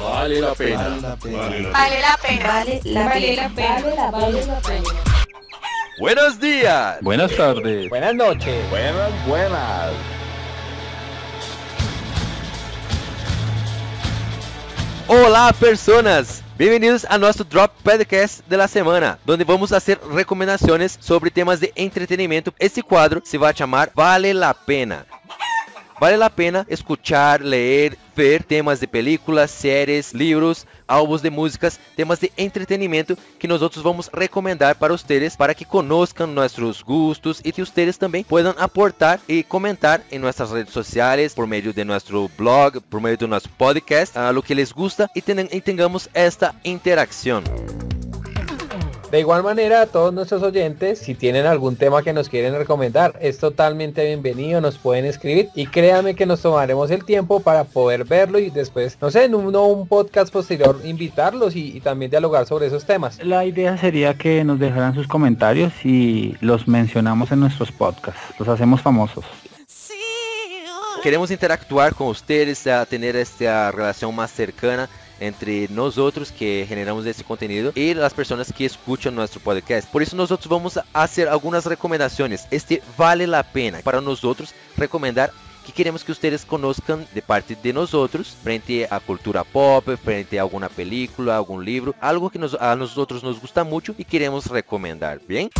Vale la pena. Vale la pena. Vale la pena. Vale la Vale la pena. pena. Vale la pena. Buenos días. Buenas tardes. Buenas noches. Buenas, buenas. Olá, personas! Bem-vindos a nosso Drop Podcast da semana, onde vamos fazer recomendações sobre temas de entretenimento. Esse quadro se vai chamar Vale la Pena. Vale a pena escuchar, ler, ver temas de películas, séries, livros, álbuns de músicas, temas de entretenimento que nós outros vamos recomendar para vocês para que conozcam nossos gustos e que vocês também possam aportar e comentar em nossas redes sociais, por meio de nosso blog, por meio do nosso podcast, lo que les gusta e, e tengamos esta interação. De igual manera, a todos nuestros oyentes, si tienen algún tema que nos quieren recomendar, es totalmente bienvenido, nos pueden escribir y créanme que nos tomaremos el tiempo para poder verlo y después, no sé, en un, un podcast posterior invitarlos y, y también dialogar sobre esos temas. La idea sería que nos dejaran sus comentarios y los mencionamos en nuestros podcasts. Los hacemos famosos. Queremos interactuar vocês, a ter esta relação mais cercana entre nós outros que generamos esse conteúdo e as pessoas que escutam nosso podcast. Por isso nós outros vamos fazer algumas recomendações. Este vale a pena para nós outros recomendar que queremos que vocês conozcam de parte de nós outros frente à cultura pop, frente a alguma película, algum livro, algo que nos, a nós outros nos gusta muito e queremos recomendar, bem?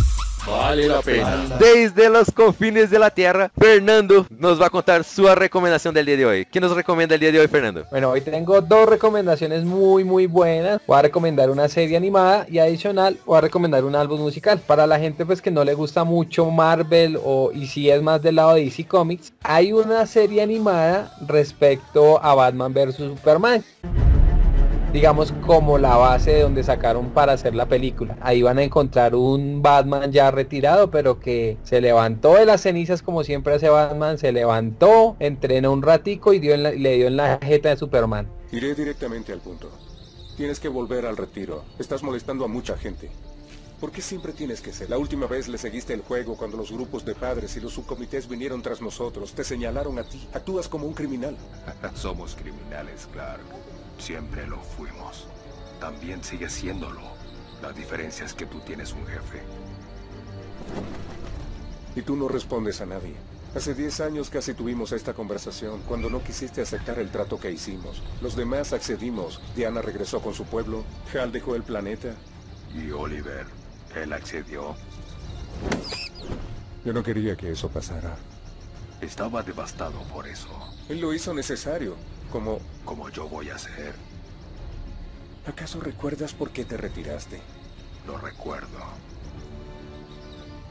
Vale la pena. Desde los confines de la tierra, Fernando nos va a contar su recomendación del día de hoy. ¿Qué nos recomienda el día de hoy, Fernando? Bueno, hoy tengo dos recomendaciones muy muy buenas. Voy a recomendar una serie animada y adicional voy a recomendar un álbum musical. Para la gente pues que no le gusta mucho Marvel o y si es más del lado de DC Comics, hay una serie animada respecto a Batman vs Superman digamos como la base de donde sacaron para hacer la película. Ahí van a encontrar un Batman ya retirado, pero que se levantó de las cenizas como siempre hace Batman, se levantó, entrenó un ratico y dio en la- le dio en la jeta de Superman. Iré directamente al punto. Tienes que volver al retiro. Estás molestando a mucha gente. ¿Por qué siempre tienes que ser? La última vez le seguiste el juego cuando los grupos de padres y los subcomités vinieron tras nosotros. Te señalaron a ti. Actúas como un criminal. Somos criminales, Clark. Siempre lo fuimos. También sigues siéndolo. La diferencia es que tú tienes un jefe. Y tú no respondes a nadie. Hace 10 años casi tuvimos esta conversación cuando no quisiste aceptar el trato que hicimos. Los demás accedimos. Diana regresó con su pueblo. Hal dejó el planeta. Y Oliver, él accedió. Yo no quería que eso pasara. Estaba devastado por eso. Él lo hizo necesario. Como... Como yo voy a hacer. ¿Acaso recuerdas por qué te retiraste? Lo recuerdo.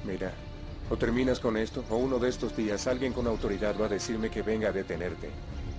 Mira, o terminas con esto, o uno de estos días alguien con autoridad va a decirme que venga a detenerte.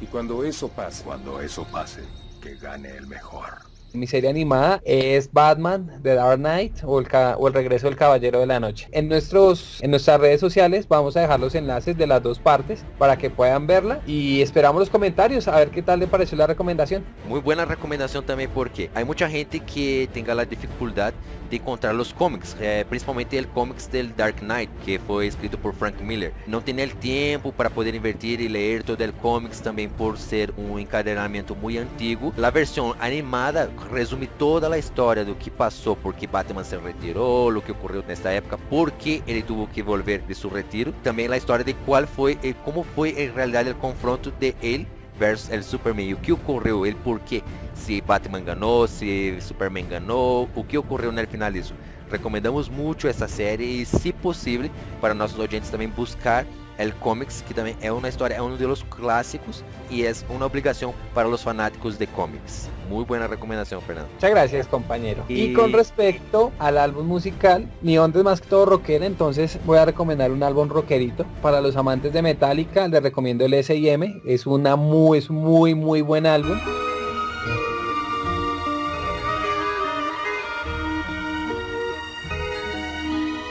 Y cuando eso pase, Cuando eso pase, que gane el mejor. Mi serie animada es Batman, The Dark Knight o el, o el regreso del Caballero de la Noche. En, nuestros, en nuestras redes sociales vamos a dejar los enlaces de las dos partes para que puedan verla y esperamos los comentarios a ver qué tal le pareció la recomendación. Muy buena recomendación también porque hay mucha gente que tenga la dificultad de encontrar los cómics, eh, principalmente el cómics del Dark Knight que fue escrito por Frank Miller. No tiene el tiempo para poder invertir y leer todo el cómics también por ser un encadenamiento muy antiguo. La versión animada resume toda la historia de lo que pasó, por qué Batman se retiró, lo que ocurrió en esta época, por qué él tuvo que volver de su retiro. También la historia de cuál fue, eh, cómo fue en realidad el confronto de él versus el Superman e o que ocorreu, ele por quê, se Batman ganhou, se Superman ganhou, o que ocorreu no final disso. Recomendamos muito essa série e, se possível, para nossos ouvintes também buscar el Comics, que também é uma história, é um dos clássicos e é uma obrigação para os fanáticos de cómics. Muy buena recomendación, Fernando. Muchas gracias compañero. Y, Y- con respecto al álbum musical, mi onda es más que todo rockera, entonces voy a recomendar un álbum rockerito. Para los amantes de Metallica, les recomiendo el S&M. Es una muy, es muy, muy buen álbum.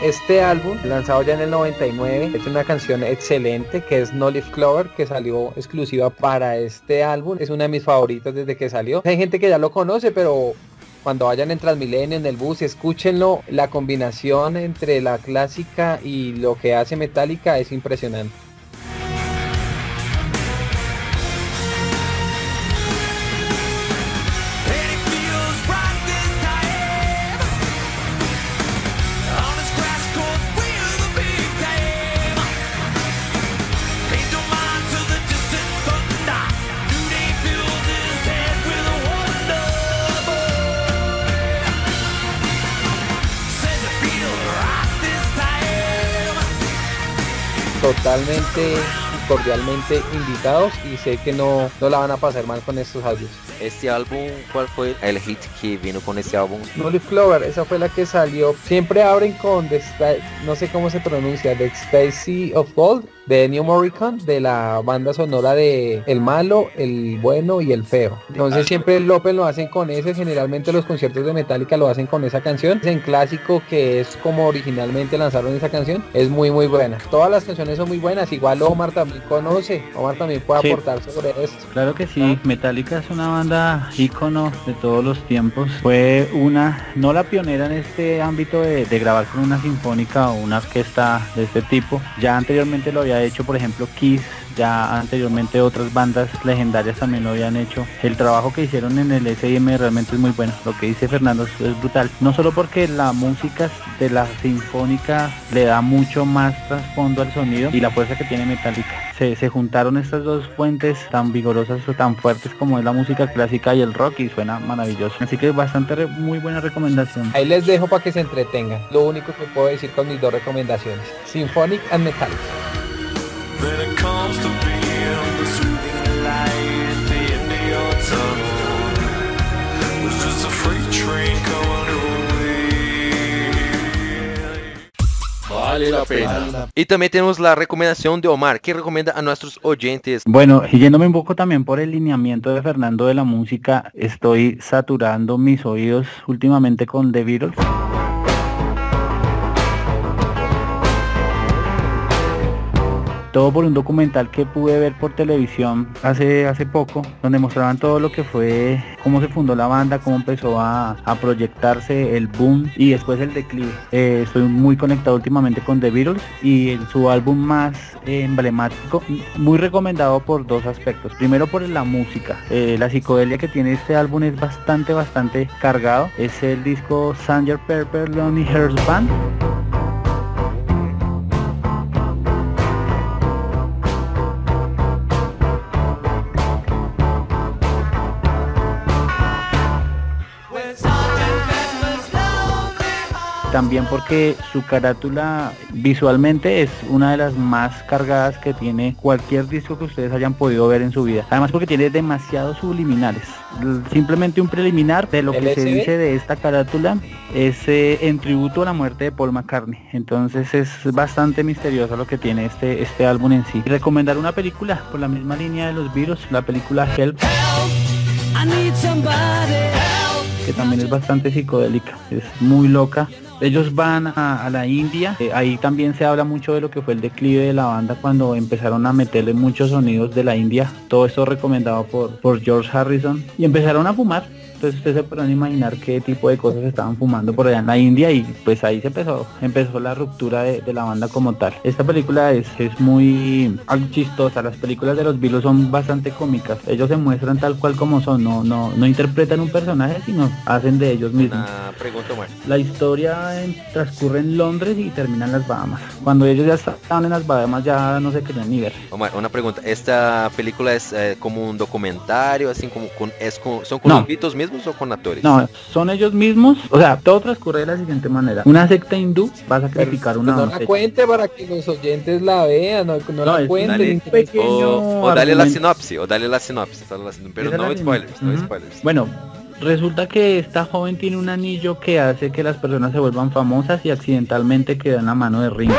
Este álbum, lanzado ya en el 99, es una canción excelente que es No Leaf Clover, que salió exclusiva para este álbum. Es una de mis favoritas desde que salió. Hay gente que ya lo conoce, pero cuando vayan en Transmilenio, en el bus, escúchenlo. La combinación entre la clásica y lo que hace Metallica es impresionante. Totalmente y cordialmente invitados y sé que no, no la van a pasar mal con estos audios. Este álbum, ¿cuál fue el hit que vino con este álbum? No Leaf Clover, esa fue la que salió. Siempre abren con The no sé cómo se pronuncia, The Stacy of Gold de New Morricone, de la banda sonora de El Malo, El Bueno y El Feo. Entonces siempre el Open lo hacen con ese, generalmente los conciertos de Metallica lo hacen con esa canción. Es en clásico que es como originalmente lanzaron esa canción, es muy muy buena. Todas las canciones son muy buenas, igual Omar también conoce, Omar también puede Sí. aportar sobre esto. Claro que sí, Metallica es una banda ícono de todos los tiempos. Fue una, no la pionera en este ámbito de, de grabar con una sinfónica o una orquesta de este tipo. Ya anteriormente lo había hecho, por ejemplo, Kiss. Ya anteriormente otras bandas legendarias también lo habían hecho. El trabajo que hicieron en el S&M realmente es muy bueno. Lo que dice Fernando es, brutal. No solo porque la música de la sinfónica le da mucho más trasfondo al sonido y la fuerza que tiene Metallica. Se, se juntaron estas dos fuentes tan vigorosas o tan fuertes como es la música clásica y el rock y suena maravilloso. Así que bastante muy buena recomendación. Ahí les dejo para que se entretengan. Lo único que puedo decir con mis dos recomendaciones. Symphonic and Metallic. Then it comes to being the soothing light at the end of your tunnel. It's just a freight train coming away. Vale la pena. Y también tenemos la recomendación de Omar, que recomienda a nuestros oyentes. Bueno, y yéndome un poco también por el lineamiento de Fernando de la música, estoy saturando mis oídos últimamente con The Beatles. Todo por un documental que pude ver por televisión hace, hace poco, donde mostraban todo lo que fue, cómo se fundó la banda, cómo empezó a, proyectarse el boom y después el declive. Eh, estoy muy conectado últimamente con The Beatles y el- su álbum más emblemático, muy recomendado por dos aspectos. Primero por la música, Eh, la psicodelia que tiene este álbum es bastante, bastante cargado. Es el disco Sanger Pepper Lonely Hearts Band. También porque su carátula visualmente es una de las más cargadas que tiene cualquier disco que ustedes hayan podido ver en su vida. Además porque tiene demasiados subliminales. Simplemente un preliminar de lo que se dice de esta carátula es eh, en tributo a la muerte de Paul McCartney. Entonces es bastante misterioso lo que tiene este, este álbum en sí. Recomendar una película por la misma línea de los virus, la película Help I need somebody help. que también es bastante psicodélica, es muy loca. Ellos van a, la India, eh, ahí también se habla mucho de lo que fue el declive de la banda cuando empezaron a meterle muchos sonidos de la India, todo esto recomendado por, por George Harrison, y empezaron a fumar. Entonces ustedes se podrán imaginar qué tipo de cosas estaban fumando por allá en la India y pues ahí se empezó, empezó la ruptura de, de la banda como tal. Esta película es, es muy chistosa, las películas de los Beatles son bastante cómicas, ellos se muestran tal cual como son, no, no, no interpretan un personaje sino hacen de ellos mismos. Una pregunta, Omar. La historia en- transcurre en Londres y termina en las Bahamas. Cuando ellos ya estaban en las Bahamas ya no se querían ni ver. Omar, una pregunta. ¿Esta película es eh, como un documentario, así como con, es con- son con No. los Beatles mismos o con actores? No, son ellos mismos, o sea, todo transcurre de la siguiente manera. Una secta hindú va a sacrificar Pues una no la cuente para que los oyentes la vean, no, no, No, la es- cuenten. dale, O, o dale la sinopsis, o dale la sinopsis, pero no spoilers, no spoilers. Bueno, resulta que esta joven tiene un anillo que hace que las personas se vuelvan famosas y accidentalmente queda en la mano de Ringo.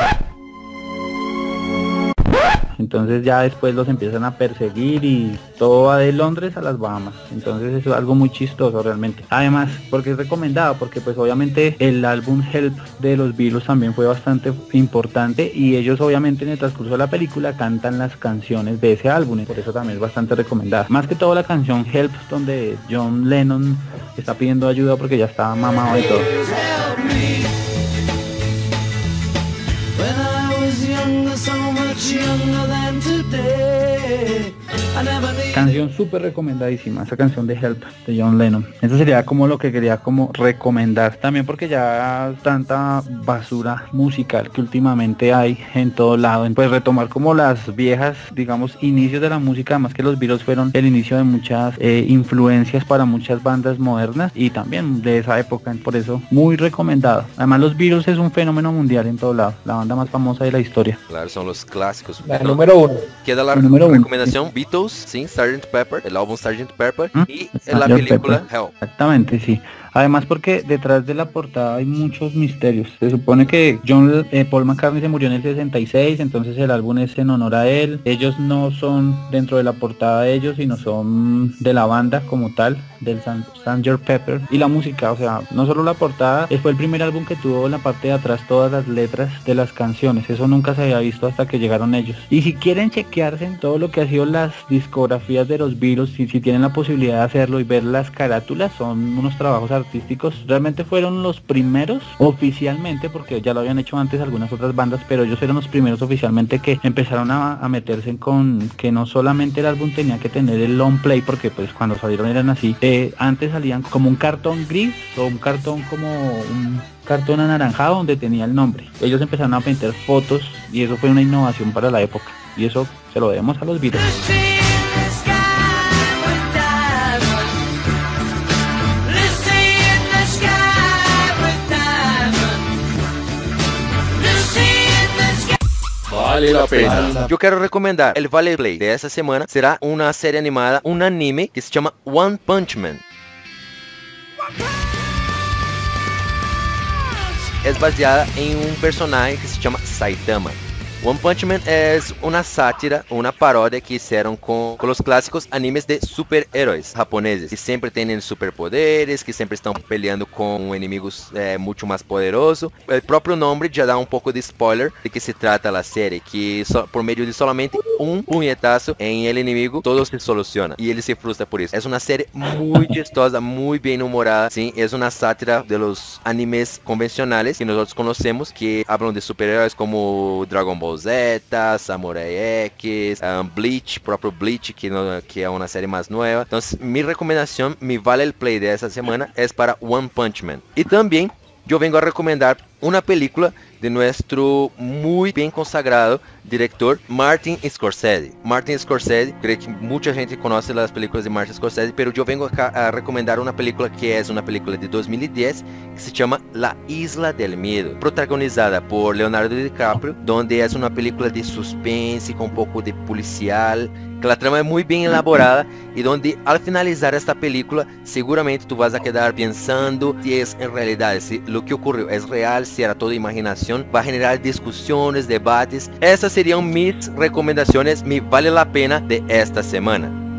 Entonces ya después los empiezan a perseguir y todo va de Londres a las Bahamas. Entonces es algo muy chistoso realmente. Además, porque es recomendado, porque pues obviamente el álbum Help de los Beatles también fue bastante importante y ellos obviamente en el transcurso de la película cantan las canciones de ese álbum. y Por eso también es bastante recomendada. Más que todo la canción Help donde John Lennon está pidiendo ayuda porque ya está mamado de todo. Much younger than today. I never needed Canción súper recomendadísima, esa canción de Help de John Lennon. Eso sería como lo que quería como recomendar también porque ya tanta basura musical que últimamente hay en todo lado. Pues retomar como las viejas, digamos, inicios de la música, además que los Beatles fueron el inicio de muchas eh, influencias para muchas bandas modernas y también de esa época, por eso muy recomendado. Además los Beatles es un fenómeno mundial en todo lado, la banda más famosa de la historia. Claro, son los clásicos. La número uno. Queda la El número uno. recomendación Beatles, sí, Sgt. Pepper, el álbum Sgt. Pepper ¿Mm? y Sgt. la película Pepper. Hell. Exactamente, sí. Además porque detrás de la portada hay muchos misterios. Se supone que John eh, Paul McCartney se murió en el 66, entonces el álbum es en honor a él. Ellos no son dentro de la portada de ellos, sino son de la banda como tal, del San- Sgt. Pepper. Y la música, o sea, no solo la portada, eh, fue el primer álbum que tuvo en la parte de atrás todas las letras de las canciones. Eso nunca se había visto hasta que llegaron ellos. Y si quieren chequearse en todo lo que ha sido las discografías de los Beatles, si, si tienen la posibilidad de hacerlo y ver las carátulas, son unos trabajos artísticos. Realmente fueron los primeros oficialmente, porque ya lo habían hecho antes algunas otras bandas, pero ellos eran los primeros oficialmente que empezaron a, meterse con que no solamente el álbum tenía que tener el long play, porque pues cuando salieron eran así. eh, antes salían como un cartón gris o un cartón como un cartón anaranjado donde tenía el nombre. Ellos empezaron a meter fotos y eso fue una innovación para la época. Y eso se lo debemos a los Beatles. Vale la pena. Yo quiero recomendar el Vale Play de esta semana. Será una serie animada, un anime que se llama One Punch Man. Es baseada en un personaje que se llama Saitama. One Punch Man es una sátira, una parodia que hicieron con, con los clásicos animes de superhéroes japoneses, que siempre tienen superpoderes, que siempre están peleando con enemigos eh, mucho más poderosos. El propio nombre ya da un poco de spoiler de que se trata la serie, que so- por medio de solamente un puñetazo en el enemigo, todo se soluciona. Y él se frustra por eso. Es una serie muy chistosa, muy bien humorada, ¿sí? Es una sátira de los animes convencionales que nosotros conocemos, que hablan de superhéroes como Dragon Ball Z, Samurai X, um, Bleach, propio Bleach, que, no- que es una serie más nueva. Entonces, mi recomendación, mi vale el play de esta semana es para One Punch Man. Y también yo vengo a recomendar una película de nuestro muy bien consagrado director Martin Scorsese. Martin Scorsese, creo que mucha gente conoce las películas de Martin Scorsese, pero yo vengo acá a recomendar una película que es una película de 2010 que se llama La Isla del Miedo, protagonizada por Leonardo DiCaprio, donde es una película de suspense con un poco de policial, que la trama es muy bien elaborada y donde al finalizar esta película seguramente tú vas a quedar pensando si es en realidad, si lo que ocurrió es real, era toda imaginación, va a generar discusiones, debates. Estas serían mis recomendaciones, mi vale la pena de esta semana.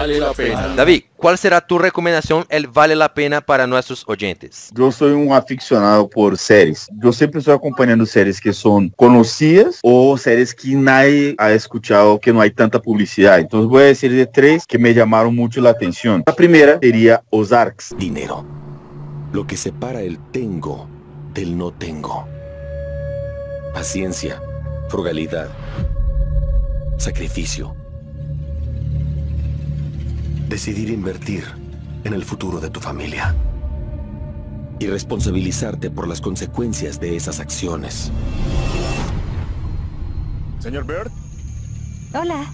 Vale la pena. David, ¿cuál será tu recomendación, el vale la pena para nuestros oyentes? Yo soy un aficionado por series. Yo siempre estoy acompañando series que son conocidas o series que nadie ha escuchado, que no hay tanta publicidad. Entonces voy a decir de tres que me llamaron mucho la atención. La primera sería Ozarks. Dinero. Lo que separa el tengo del no tengo. Paciencia, frugalidad, sacrificio. Decidir invertir en el futuro de tu familia. Y responsabilizarte por las consecuencias de esas acciones. Señor Bird, Hola.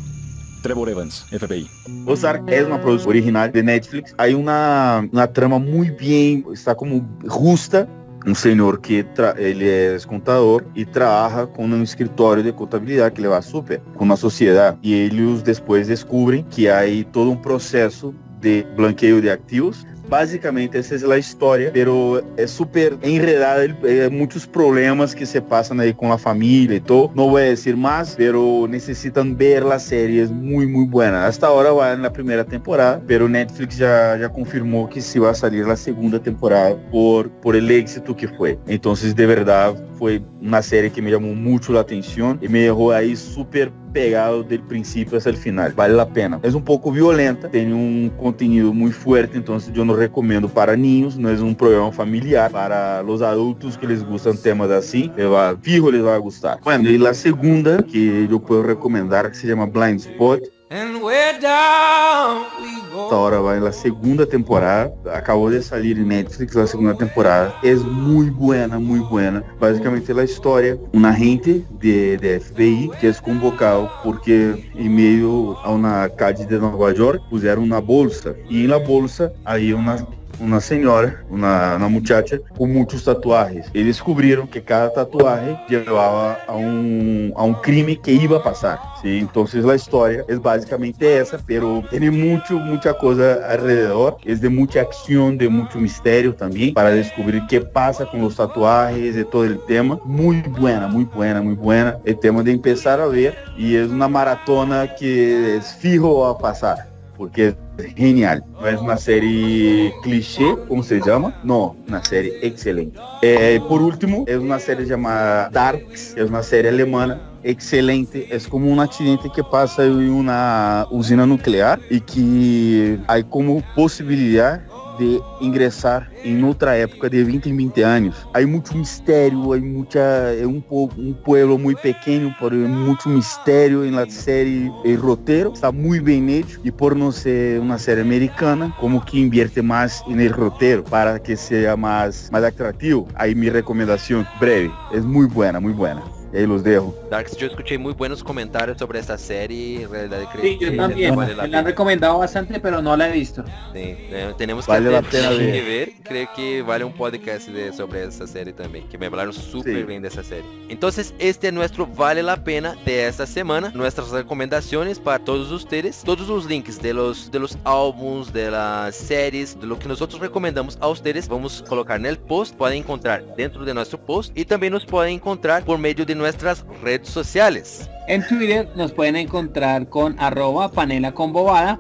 Trevor Evans, FBI. Ozark es una producción original de Netflix. Hay una, una trama muy bien, está como justa. Un señor que tra- ele es contador y trabaja con un escritorio de contabilidad que le va súper con una sociedad. Y ellos después descubren que hay todo un proceso de blanqueo de activos. Básicamente esa es la historia, pero es súper enredada, el- eh, muchos problemas que se pasan ahí con la familia y todo. No voy a decir más, pero necesitan ver la serie, es muy muy buena. Hasta ahora va en la primera temporada, pero Netflix ya, ya confirmó que sí va a salir la segunda temporada por, por el éxito que fue. Entonces de verdad fue una serie que me llamó mucho la atención y me dejó ahí súper pegado del principio hasta el final. Vale la pena. Es un poco violenta, tiene un contenido muy fuerte, entonces yo no no recomiendo para niños, no es un programa familiar. Para los adultos que les gustan temas les va, fijo les va a gustar. Bueno, y la segunda que yo puedo recomendar que se llama Blind Spot. And we're down we Esta hora va en la segunda temporada. Acabó de salir en Netflix la segunda temporada. Es muy buena, muy buena. Básicamente la historia, un agente de, de FBI que es convocado porque en medio a una calle de Nueva York pusieron una bolsa. Y en la bolsa hay una uma senhora, uma, uma muchacha com muitos tatuagens. E descobriram que cada tatuagem levava a um, a um crime que ia passar. ¿sí? Então a história é basicamente essa, pero tem muito, muita coisa alrededor. É de muita ação, de muito mistério também, para descobrir o que passa com os tatuagens e todo o tema. Muito buena, muito buena, muito buena. É tema de começar a ver e é uma maratona que é fijo a passar. Porque es genial. No es una serie cliché, como se llama, no, una serie excelente. Eh, por último, es una serie llamada Darks, es una serie alemana excelente. Es como un accidente que pasa en una usina nuclear y que hay como posibilidad de ingressar em outra época de 20 em 20 anos. Há muito mistério, há muita, é um, um pueblo muito pequeno, porém muito mistério na série e roteiro. Está muito bem hecho e por não ser uma série americana, como que invierte mais no roteiro para que seja mais, mais atrativo. Aí minha recomendação breve, é muito boa, muito boa. Y ahí los dejo. Darks, yo escuché muy buenos comentarios sobre esta serie. En realidad creo sí, yo que también. vale la Me la han recomendado bastante, pero no la he visto. Sí, eh, tenemos que, Vale la pena ver. ver. Creo que vale un podcast de- sobre esta serie también. Que me hablaron súper Sí. bien de esa serie. Entonces, este es nuestro Vale la Pena de esta semana. Nuestras recomendaciones para todos ustedes. Todos los links de los, de los álbums, de las series, de lo que nosotros recomendamos a ustedes, vamos a colocar en el post. Pueden encontrar dentro de nuestro post. Y también nos pueden encontrar por medio de nuestras redes sociales. En Twitter nos pueden encontrar con arroba panela con bobada.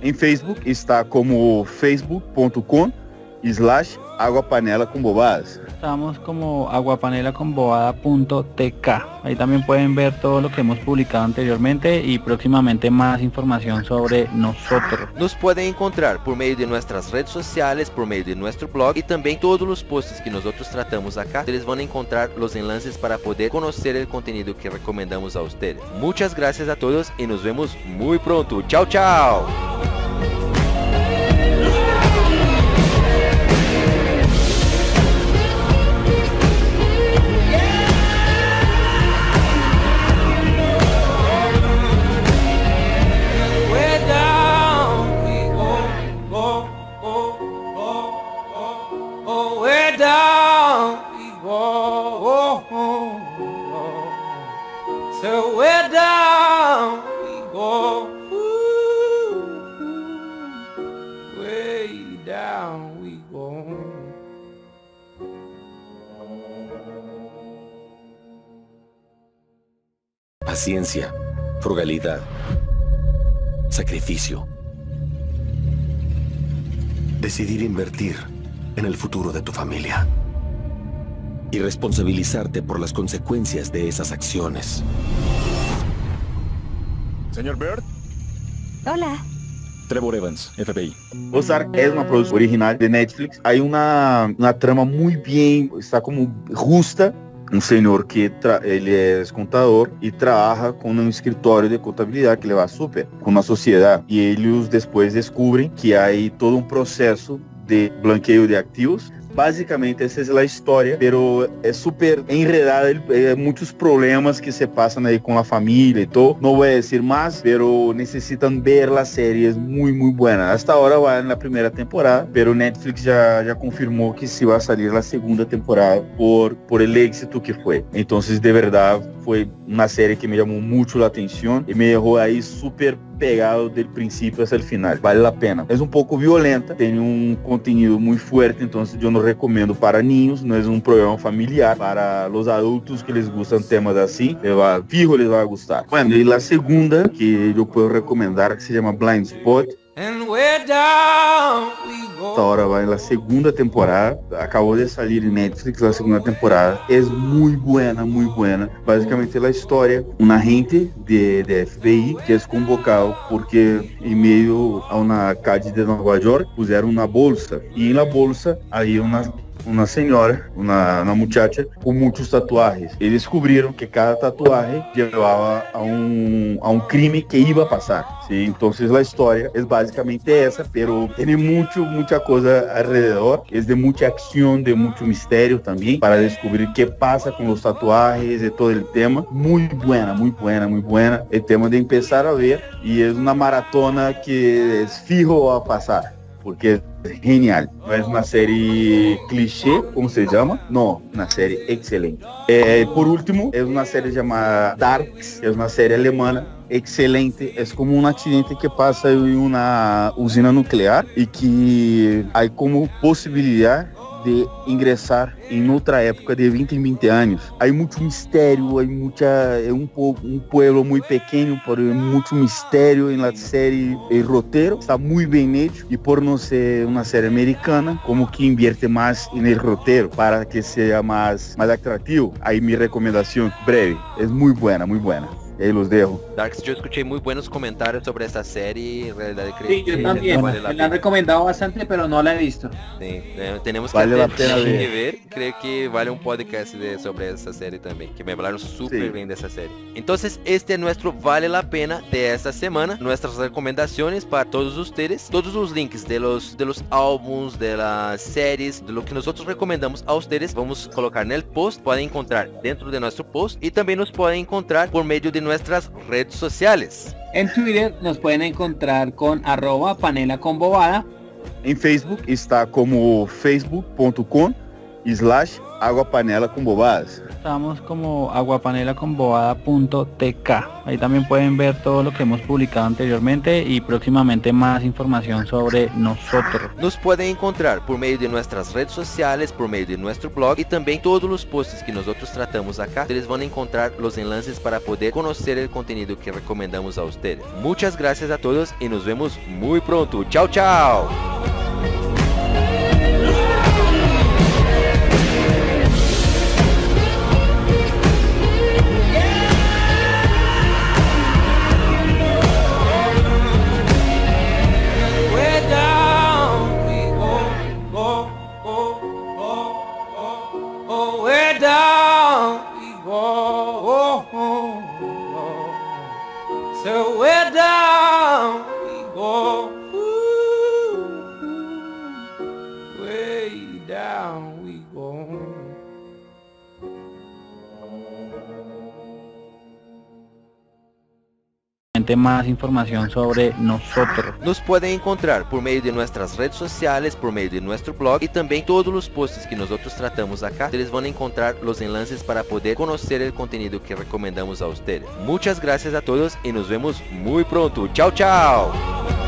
Em Facebook está como facebook.com slash água panela com bobadas. Estamos como aguapanelaconbobada.tk. Ahí también pueden ver todo lo que hemos publicado anteriormente y próximamente más información sobre nosotros. Nos pueden encontrar por meio de nuestras redes sociales, por meio de nuestro blog y también todos los posts que nosotros tratamos acá. Ustedes van a encontrar los enlaces para poder conocer el contenido que recomendamos a ustedes. Muchas gracias a todos y nos vemos muy pronto. Chao, chao. Paciencia, frugalidad, sacrificio. Decidir invertir en el futuro de tu familia. Y responsabilizarte por las consecuencias de esas acciones. Señor Bird, Hola. Trevor Evans, FBI. Ozark es una producción original de Netflix. Hay una, una trama muy bien, está como justa. Um senhor que ele é contador e trabalha com um escritório de contabilidade que le va super com uma sociedade e eles depois descobrem que há todo um processo de blanqueio de ativos. Basicamente essa é a história, pero é super enredada, é muitos problemas que se passam aí com a família e todo. Não vou dizer mais, pero necessitam ver a série, é muito, muito boa. Hasta agora vai na primeira temporada, pero Netflix já, já confirmou que se vai sair a segunda temporada por, por el éxito que foi. Então, de verdade, foi uma série que me chamou muito a atenção e me errou aí super pegado del princípio hasta el final. Vale la pena. Es un poco violenta, tiene un contenido muy fuerte, entonces yo no recomiendo para niños, no es un programa familiar. Para los adultos que les gustan temas así, les va, fijo les va a gustar. Bueno, y la segunda que yo puedo recomendar que se llama Blind Spot, And way down we Hasta ahora va en la segunda temporada. Acabó de salir en Netflix la segunda temporada. Es muy buena, muy buena. Básicamente la historia, un agente de, de FBI que es convocado porque en medio a una calle de Nueva York pusieron una bolsa y en la bolsa hay una uma senhora, uma, uma muchacha com muitos tatuagens. E descobriram que cada tatuagem levava a um, a um crime que ia passar. ¿sí? Então a história é basicamente essa, pero tem muito, muita coisa alrededor. É de muita ação, de muito mistério também, para descobrir o que passa com os tatuagens e todo o tema. Muito buena, muito buena, muito buena. É tema de começar a ver e é uma maratona que é fijo a passar. Porque es genial. No es una serie cliché, como se llama, no, una serie excelente. Eh, por último, es una serie llamada Darks, es una serie alemana excelente. Es como un accidente que pasa en una usina nuclear y que hay como posibilidad de ingressar em outra época de 20 em 20 anos. Há muito mistério, há muita é um um pueblo muito pequeno, por muito mistério na série el roteiro está muito bem hecho e por não ser uma série americana, como que invierte mais no roteiro para que seja mais mais atrativo. Aí minha recomendação breve, é muito buena, muito buena. Y ahí los dejo. Darks, yo escuché muy buenos comentarios sobre esta serie. Realidad creo sí, yo también. Vale la, me la han recomendado bastante, pero no la he visto. Sí, tenemos que, vale la pena ver. ver. Creo que vale un podcast de, sobre esta serie también, que me hablaron súper sí. bien de esa serie. Entonces, este es nuestro Vale la Pena de esta semana. Nuestras recomendaciones para todos ustedes. Todos los links de los, de los álbums, de las series, de lo que nosotros recomendamos a ustedes, vamos a colocar en el post. Pueden encontrar dentro de nuestro post y también nos pueden encontrar por medio de nuestras redes sociales. En Twitter nos pueden encontrar con arroba panela con bobada. En Facebook está como facebook.com slash agua panela con bobadas. Estamos como aguapanelaconbobada.tk. Ahí también pueden ver todo lo que hemos publicado anteriormente y próximamente más información sobre nosotros. Nos pueden encontrar por medio de nuestras redes sociales, por medio de nuestro blog y también todos los posts que nosotros tratamos acá. Ustedes van a encontrar los enlaces para poder conocer el contenido que recomendamos a ustedes. Muchas gracias a todos y nos vemos muy pronto. Chao, chao. Más información sobre nosotros. Nos pueden encontrar por medio de nuestras redes sociales, por medio de nuestro blog y también todos los posts que nosotros tratamos acá. Ustedes van a encontrar los enlaces para poder conocer el contenido que recomendamos a ustedes. Muchas gracias a todos y nos vemos muy pronto. Chao, chao.